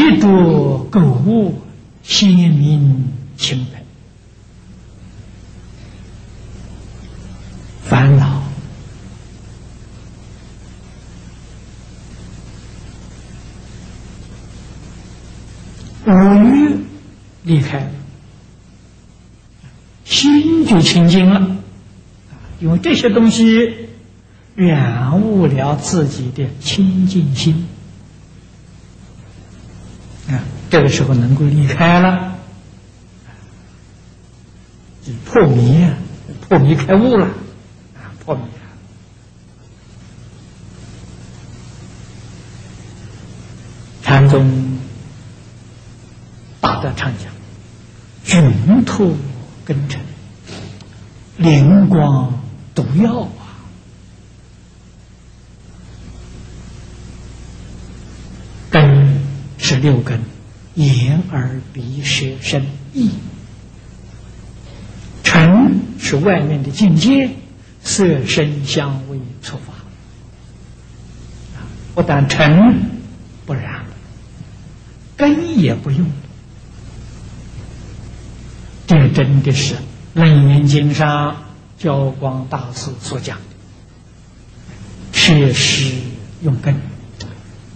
一多购物，心明清白，烦恼。五欲离开了，心就清净了。因为这些东西染污了自己的清净心，这个时候能够离开了，就破迷啊，破迷开悟了，啊，破迷啊。禅宗大德常讲，窘土根尘，灵光。毒药啊！根是六根：眼、耳、鼻、舌、身、意。尘是外面的境界，色、声、香味、触、法。不但尘不染，根也不用。这真的是《楞严经》上。教光大师所讲的，确实用根，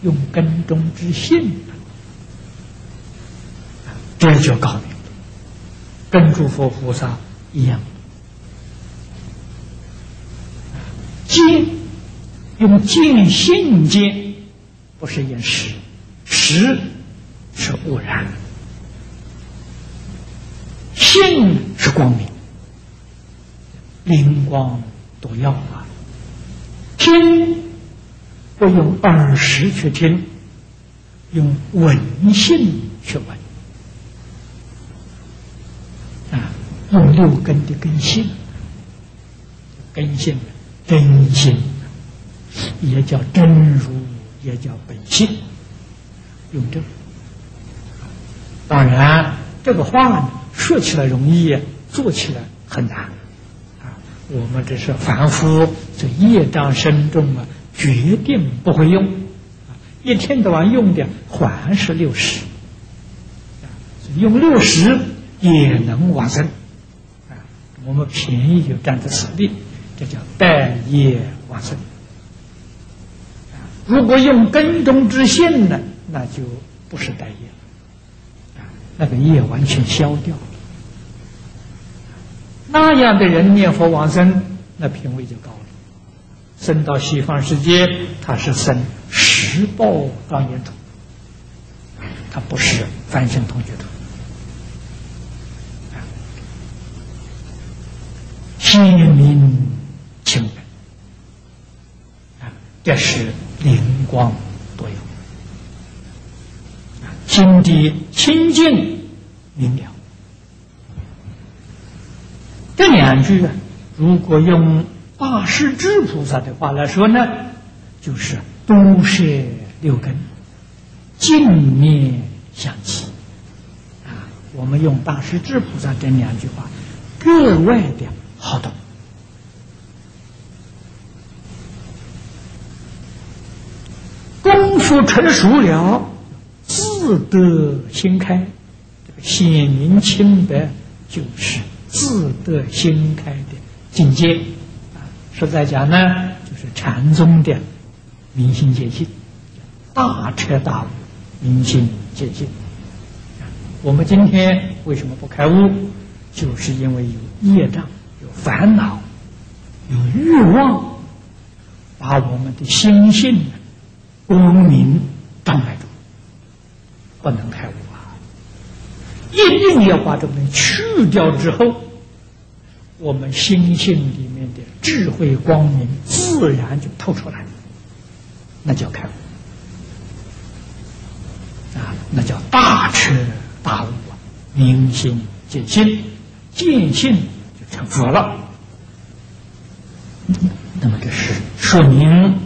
用根中之性，这就高明了，跟诸佛菩萨一样。见用见性见，不是用识，识是污染，性是光明。灵光毒药啊！听不用耳识去听，用闻性去闻啊！用六根的根性，根性真心也叫真如，也叫本性，用这个。当然，这个话呢，说起来容易，做起来很难啊。我们这是凡夫，这业障深重啊，决定不会用，一天到晚用的还是六十，用六十也能往生，啊，我们便宜就占这此地，这叫待业往生。如果用根中之性呢，那就不是待业了，那个业完全消掉。那样的人念佛往生，那品位就高了。生到西方世界，他是生十报庄严土，他不是凡圣同居土。鲜明清白，啊，这是灵光多有，心地清净明了。这两句啊，如果用大势至菩萨的话来说呢，就是都摄六根，净面相继啊。我们用大势至菩萨这两句话，格外的好懂。功夫成熟了，自得心开，显明清白就是。自得心开的境界啊，实在讲呢，就是禅宗的明心见性，大彻大悟，明心见性。我们今天为什么不开悟？就是因为有业障、烦恼、有欲望，把我们的心性光明障碍住，不能开悟啊！一定要把这个去掉之后。我们心性里面的智慧光明自然就透出来，那叫开悟啊，那叫大彻大悟啊，明心见性，见性成佛了。那么这是说明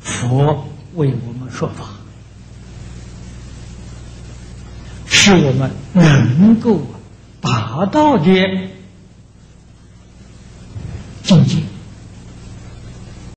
佛为我们说法，是我们能够达到的。